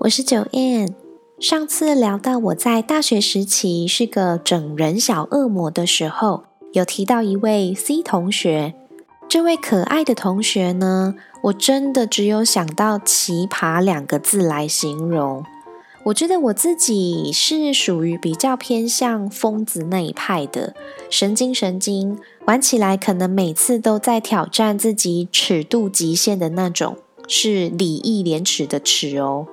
我是九燕。上次聊到我在大学时期是个整人小恶魔的时候，有提到一位 C 同学。这位可爱的同学呢，我真的只有想到“奇葩”两个字来形容。我觉得我自己是属于比较偏向疯子那一派的，神经神经，玩起来可能每次都在挑战自己尺度极限的那种。是礼义廉耻的耻哦。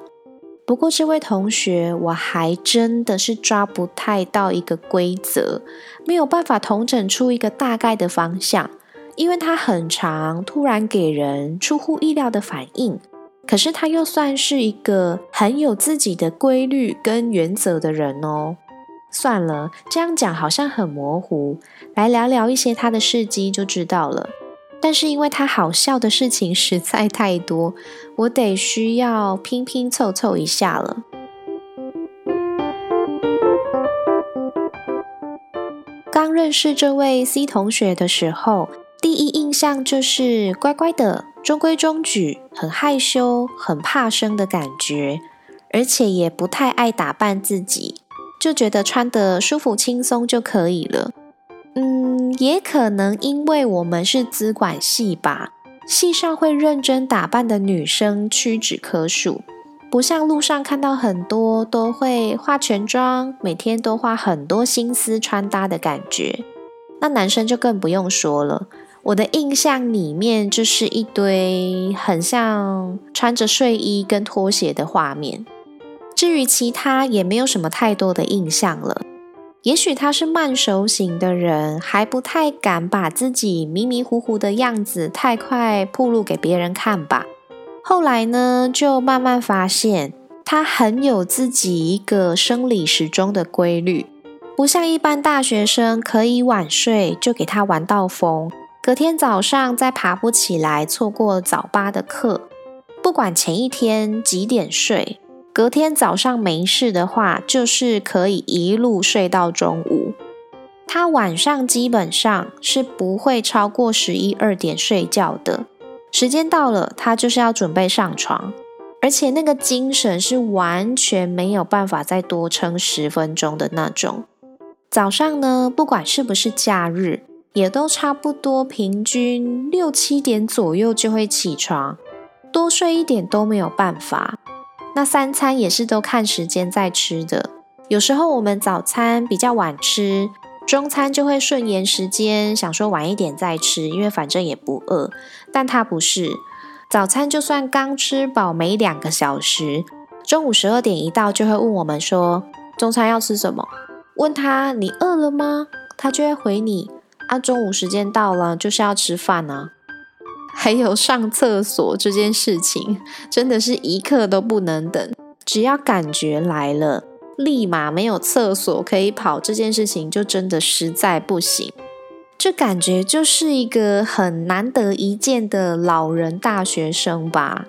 不过这位同学，我还真的是抓不太到一个规则，没有办法统整出一个大概的方向，因为他很长，突然给人出乎意料的反应。可是他又算是一个很有自己的规律跟原则的人哦。算了，这样讲好像很模糊，来聊聊一些他的事迹就知道了。但是因为他好笑的事情实在太多，我得需要拼拼凑凑一下了。刚认识这位 C 同学的时候，第一印象就是乖乖的、中规中矩、很害羞、很怕生的感觉，而且也不太爱打扮自己，就觉得穿得舒服轻松就可以了。嗯，也可能因为我们是资管系吧，系上会认真打扮的女生屈指可数，不像路上看到很多都会化全妆，每天都花很多心思穿搭的感觉。那男生就更不用说了，我的印象里面就是一堆很像穿着睡衣跟拖鞋的画面，至于其他也没有什么太多的印象了。也许他是慢熟型的人，还不太敢把自己迷迷糊糊的样子太快暴露给别人看吧。后来呢，就慢慢发现他很有自己一个生理时钟的规律，不像一般大学生可以晚睡就给他玩到疯，隔天早上再爬不起来，错过早八的课。不管前一天几点睡。隔天早上没事的话，就是可以一路睡到中午。他晚上基本上是不会超过十一二点睡觉的。时间到了，他就是要准备上床，而且那个精神是完全没有办法再多撑十分钟的那种。早上呢，不管是不是假日，也都差不多平均六七点左右就会起床，多睡一点都没有办法。那三餐也是都看时间在吃的，有时候我们早餐比较晚吃，中餐就会顺延时间，想说晚一点再吃，因为反正也不饿。但他不是，早餐就算刚吃饱没两个小时，中午十二点一到就会问我们说中餐要吃什么？问他你饿了吗？他就会回你啊，中午时间到了就是要吃饭啊。还有上厕所这件事情，真的是一刻都不能等。只要感觉来了，立马没有厕所可以跑，这件事情就真的实在不行。这感觉就是一个很难得一见的老人大学生吧。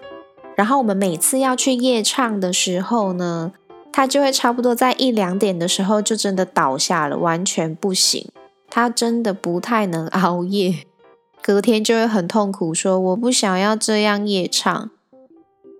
然后我们每次要去夜唱的时候呢，他就会差不多在一两点的时候就真的倒下了，完全不行。他真的不太能熬夜。隔天就会很痛苦，说我不想要这样夜唱。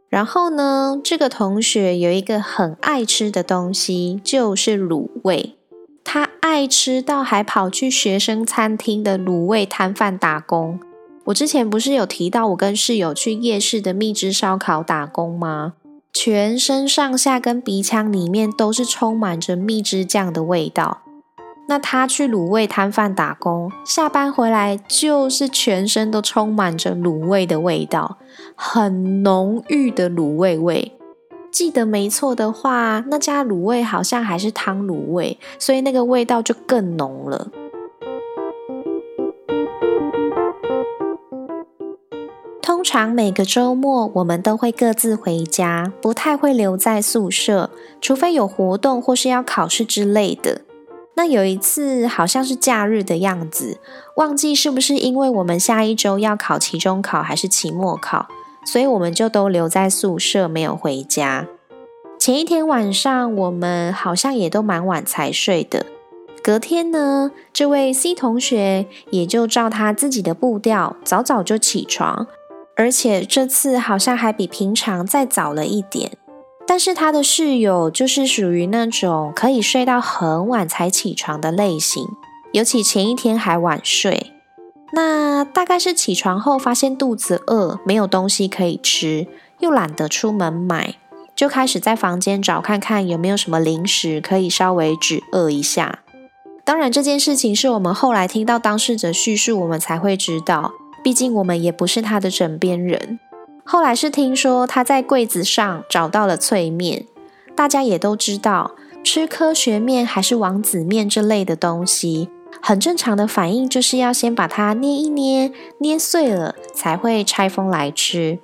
然后呢，这个同学有一个很爱吃的东西，就是卤味。他爱吃到还跑去学生餐厅的卤味摊贩打工。我之前不是有提到我跟室友去夜市的蜜汁烧烤打工吗？全身上下跟鼻腔里面都是充满着蜜汁酱的味道。那他去卤味摊贩打工，下班回来就是全身都充满着卤味的味道，很浓郁的卤味味。记得没错的话，那家卤味好像还是汤卤味，所以那个味道就更浓了。通常每个周末我们都会各自回家，不太会留在宿舍，除非有活动或是要考试之类的。那有一次好像是假日的样子，忘记是不是因为我们下一周要考期中考还是期末考，所以我们就都留在宿舍没有回家。前一天晚上我们好像也都蛮晚才睡的。隔天呢，这位 C 同学也就照他自己的步调，早早就起床，而且这次好像还比平常再早了一点。但是他的室友就是属于那种可以睡到很晚才起床的类型，尤其前一天还晚睡。那大概是起床后发现肚子饿，没有东西可以吃，又懒得出门买，就开始在房间找看看有没有什么零食可以稍微止饿一下。当然，这件事情是我们后来听到当事者叙述，我们才会知道。毕竟我们也不是他的枕边人。后来是听说他在柜子上找到了脆面。大家也都知道，吃科学面还是王子面这类的东西，很正常的反应就是要先把它捏一捏，捏碎了才会拆封来吃。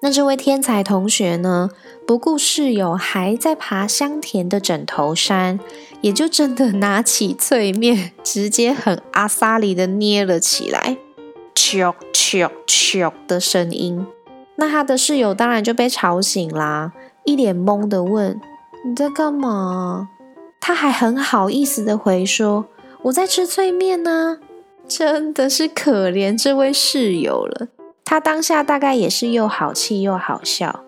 那这位天才同学呢，不顾室友还在爬香甜的枕头山。也就真的拿起脆面，直接很阿萨里的捏了起来，啾啾啾的声音。那他的室友当然就被吵醒啦，一脸懵的问：“你在干嘛？”他还很好意思的回说：“我在吃脆面呢。”真的是可怜这位室友了。他当下大概也是又好气又好笑，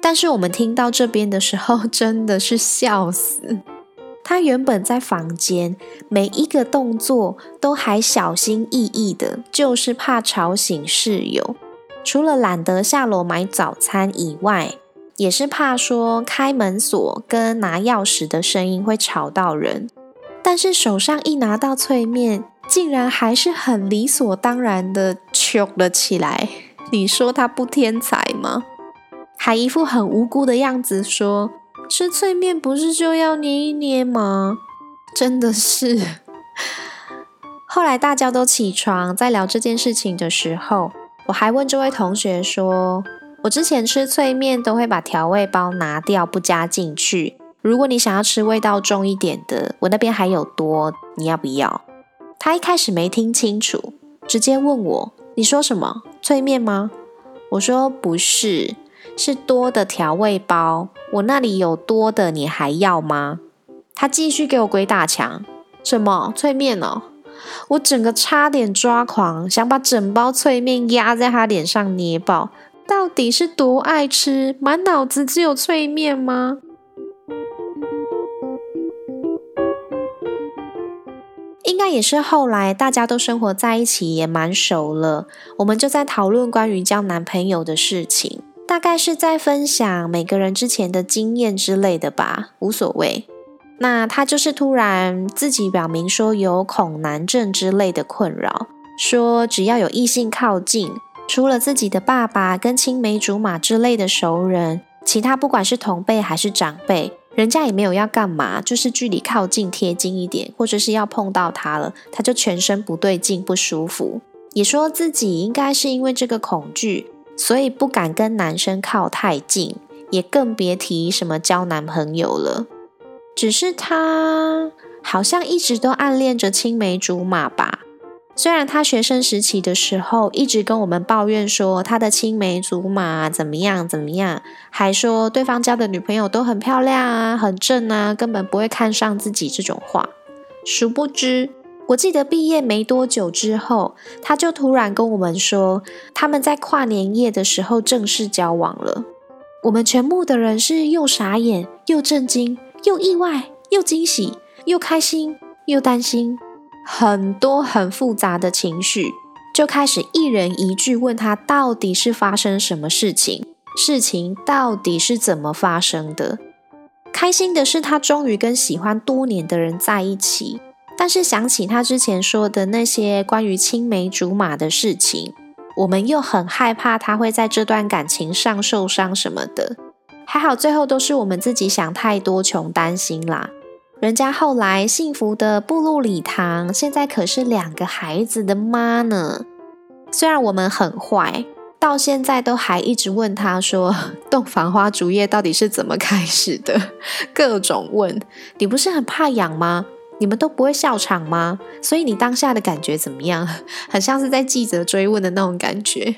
但是我们听到这边的时候，真的是笑死。他原本在房间，每一个动作都还小心翼翼的，就是怕吵醒室友。除了懒得下楼买早餐以外，也是怕说开门锁跟拿钥匙的声音会吵到人。但是手上一拿到脆面，竟然还是很理所当然的揪了起来。你说他不天才吗？还一副很无辜的样子说。吃脆面不是就要捏一捏吗？真的是。后来大家都起床，在聊这件事情的时候，我还问这位同学说：“我之前吃脆面都会把调味包拿掉，不加进去。如果你想要吃味道重一点的，我那边还有多，你要不要？”他一开始没听清楚，直接问我：“你说什么？脆面吗？”我说：“不是。”是多的调味包，我那里有多的，你还要吗？他继续给我鬼打墙，什么脆面哦？我整个差点抓狂，想把整包脆面压在他脸上捏爆。到底是多爱吃，满脑子只有脆面吗？应该也是后来大家都生活在一起，也蛮熟了，我们就在讨论关于交男朋友的事情。大概是在分享每个人之前的经验之类的吧，无所谓。那他就是突然自己表明说有恐男症之类的困扰，说只要有异性靠近，除了自己的爸爸跟青梅竹马之类的熟人，其他不管是同辈还是长辈，人家也没有要干嘛，就是距离靠近贴近一点，或者是要碰到他了，他就全身不对劲不舒服，也说自己应该是因为这个恐惧。所以不敢跟男生靠太近，也更别提什么交男朋友了。只是他好像一直都暗恋着青梅竹马吧。虽然他学生时期的时候一直跟我们抱怨说他的青梅竹马怎么样怎么样，还说对方交的女朋友都很漂亮啊、很正啊，根本不会看上自己这种话。殊不知。我记得毕业没多久之后，他就突然跟我们说，他们在跨年夜的时候正式交往了。我们全部的人是又傻眼、又震惊、又意外、又惊喜、又开心、又担心，很多很复杂的情绪，就开始一人一句问他到底是发生什么事情，事情到底是怎么发生的。开心的是，他终于跟喜欢多年的人在一起。但是想起他之前说的那些关于青梅竹马的事情，我们又很害怕他会在这段感情上受伤什么的。还好最后都是我们自己想太多，穷担心啦。人家后来幸福的步入礼堂，现在可是两个孩子的妈呢。虽然我们很坏，到现在都还一直问他说，洞房花烛夜到底是怎么开始的？各种问。你不是很怕痒吗？你们都不会笑场吗？所以你当下的感觉怎么样？很像是在记者追问的那种感觉。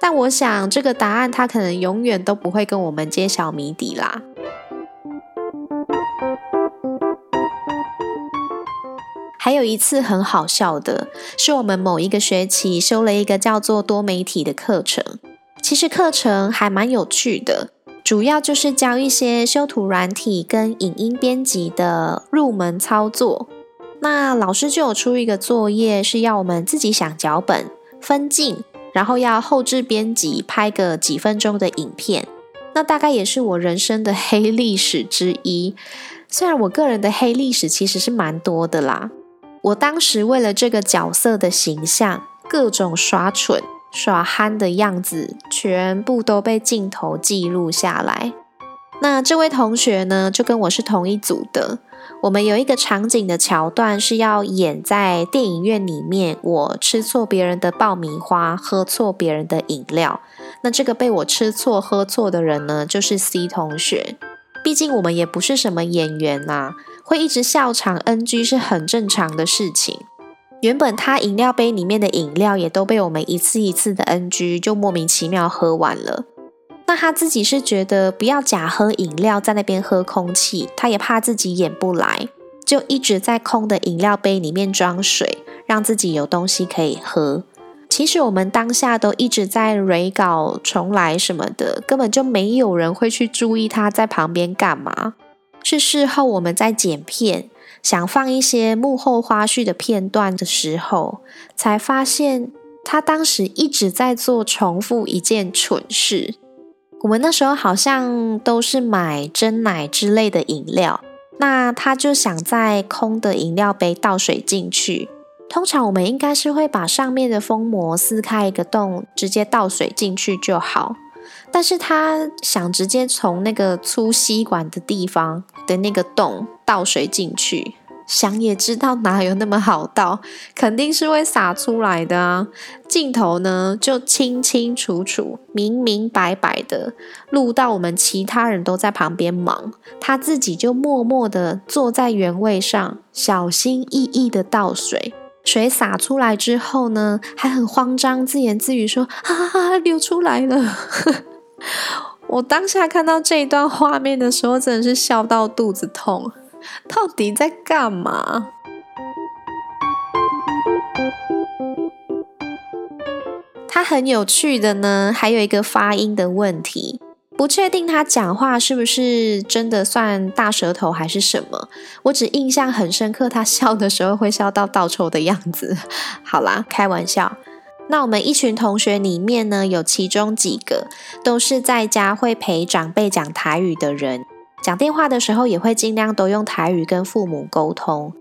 但我想这个答案他可能永远都不会跟我们揭晓谜底啦。还有一次很好笑的是，我们某一个学期修了一个叫做多媒体的课程。其实课程还蛮有趣的，主要就是教一些修图软体跟影音编辑的入门操作。那老师就有出一个作业，是要我们自己想脚本、分镜，然后要后置编辑，拍个几分钟的影片。那大概也是我人生的黑历史之一。虽然我个人的黑历史其实是蛮多的啦。我当时为了这个角色的形象，各种耍蠢、耍憨的样子，全部都被镜头记录下来。那这位同学呢，就跟我是同一组的。我们有一个场景的桥段是要演在电影院里面，我吃错别人的爆米花，喝错别人的饮料。那这个被我吃错、喝错的人呢，就是 C 同学。毕竟我们也不是什么演员呐。会一直笑场 NG 是很正常的事情。原本他饮料杯里面的饮料也都被我们一次一次的 NG 就莫名其妙喝完了。那他自己是觉得不要假喝饮料在那边喝空气，他也怕自己演不来，就一直在空的饮料杯里面装水，让自己有东西可以喝。其实我们当下都一直在 re 稿重来什么的，根本就没有人会去注意他在旁边干嘛。是事后我们在剪片，想放一些幕后花絮的片段的时候，才发现他当时一直在做重复一件蠢事。我们那时候好像都是买真奶之类的饮料，那他就想在空的饮料杯倒水进去。通常我们应该是会把上面的封膜撕开一个洞，直接倒水进去就好。但是他想直接从那个粗吸管的地方的那个洞倒水进去，想也知道哪有那么好倒，肯定是会洒出来的啊！镜头呢就清清楚楚、明明白白的录到我们其他人都在旁边忙，他自己就默默的坐在原位上，小心翼翼的倒水。水洒出来之后呢，还很慌张，自言自语说：“啊，流出来了！” 我当下看到这一段画面的时候，真的是笑到肚子痛。到底在干嘛？他很有趣的呢，还有一个发音的问题。不确定他讲话是不是真的算大舌头还是什么，我只印象很深刻，他笑的时候会笑到倒抽的样子。好啦，开玩笑。那我们一群同学里面呢，有其中几个都是在家会陪长辈讲台语的人，讲电话的时候也会尽量都用台语跟父母沟通。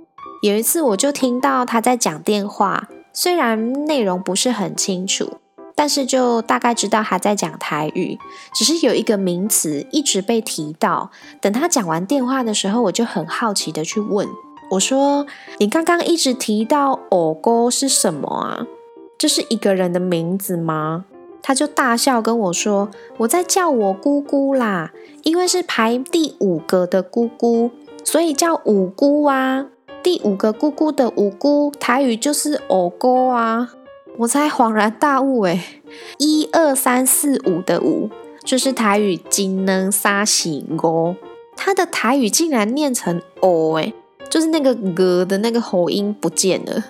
有一次我就听到他在讲电话，虽然内容不是很清楚。但是就大概知道他在讲台语，只是有一个名词一直被提到。等他讲完电话的时候，我就很好奇的去问我说：“你刚刚一直提到偶哥是什么啊？这是一个人的名字吗？”他就大笑跟我说：“我在叫我姑姑啦，因为是排第五个的姑姑，所以叫五姑啊。第五个姑姑的五姑，台语就是偶哥啊。”我才恍然大悟，诶一二三四五的五就是台语“金能沙喜哦”，它的台语竟然念成“哦”，诶就是那个“哥”的那个喉音不见了。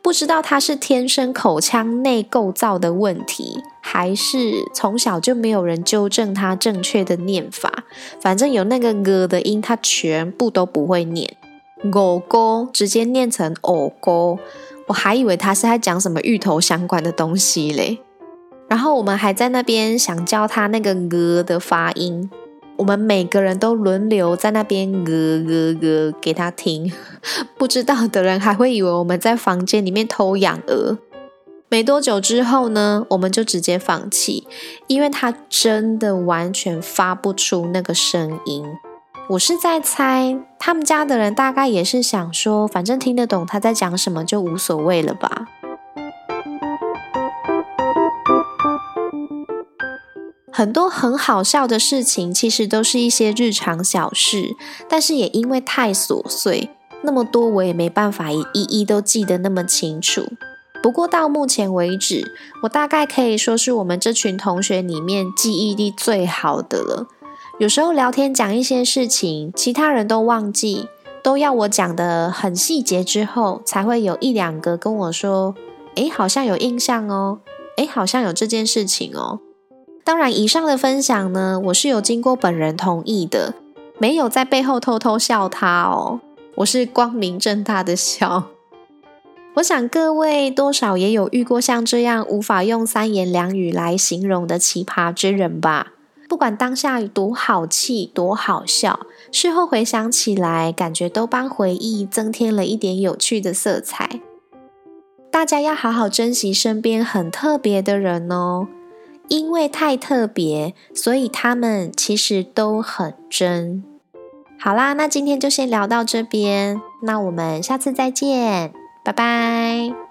不知道他是天生口腔内构造的问题，还是从小就没有人纠正他正确的念法。反正有那个“呃”的音，他全部都不会念。狗狗直接念成“哦狗”。我还以为他是在讲什么芋头相关的东西嘞，然后我们还在那边想教他那个“呃”的发音，我们每个人都轮流在那边“呃呃呃”给他听，不知道的人还会以为我们在房间里面偷养鹅。没多久之后呢，我们就直接放弃，因为他真的完全发不出那个声音。我是在猜，他们家的人大概也是想说，反正听得懂他在讲什么就无所谓了吧。很多很好笑的事情，其实都是一些日常小事，但是也因为太琐碎，那么多我也没办法一一都记得那么清楚。不过到目前为止，我大概可以说是我们这群同学里面记忆力最好的了。有时候聊天讲一些事情，其他人都忘记，都要我讲的很细节之后，才会有一两个跟我说：“诶，好像有印象哦，诶，好像有这件事情哦。”当然，以上的分享呢，我是有经过本人同意的，没有在背后偷偷笑他哦。我是光明正大的笑。我想各位多少也有遇过像这样无法用三言两语来形容的奇葩之人吧？不管当下有多好气、多好笑，事后回想起来，感觉都帮回忆增添了一点有趣的色彩。大家要好好珍惜身边很特别的人哦。因为太特别，所以他们其实都很真。好啦，那今天就先聊到这边，那我们下次再见，拜拜。